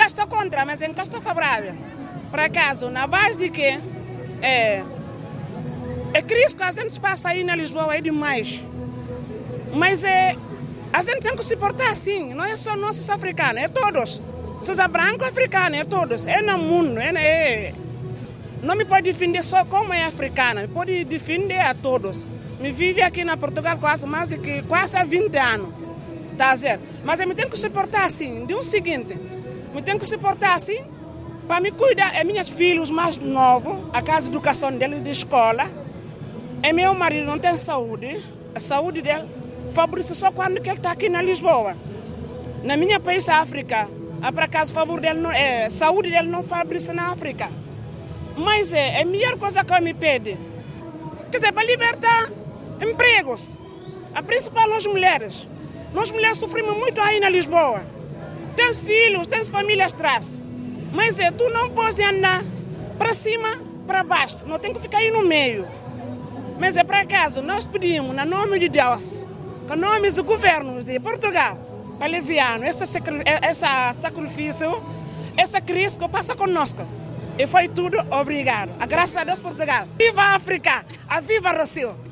estou contra, mas estou favorável. Por acaso, na base de que é, é crise que a gente passa aí na Lisboa é demais. Mas é, a gente tem que se portar assim, não é só nossos africanos, é todos. Seja branco, africano, é todos. É no mundo, é, é, não me pode defender só como é africana, me pode defender a todos. Me vive aqui na Portugal quase mais de quase há 20 anos. Tá dizer? Mas eu me tenho que se portar assim, de um seguinte, me tenho que se portar assim para me cuidar. É meus filhos mais novos, a casa de educação dele de escola. É meu marido não tem saúde, a saúde dele favorece só quando ele está aqui na Lisboa. Na minha país, África, a para casa, favor dele não, é, saúde dele não favorece na África. Mas é, a melhor coisa que eu me pede. Quer dizer, para libertar empregos. A principal nós mulheres. Nós mulheres sofremos muito aí na Lisboa. Tens filhos, tens famílias atrás. Mas é, tu não podes andar para cima, para baixo. Não tem que ficar aí no meio. Mas é para acaso, nós pedimos, no nome de Deus, com nome do governo de Portugal, para aliviar esse, esse sacrifício, essa crise que passa conosco. E foi tudo obrigado. A graça a Deus Portugal. Viva a África! A viva Brasil!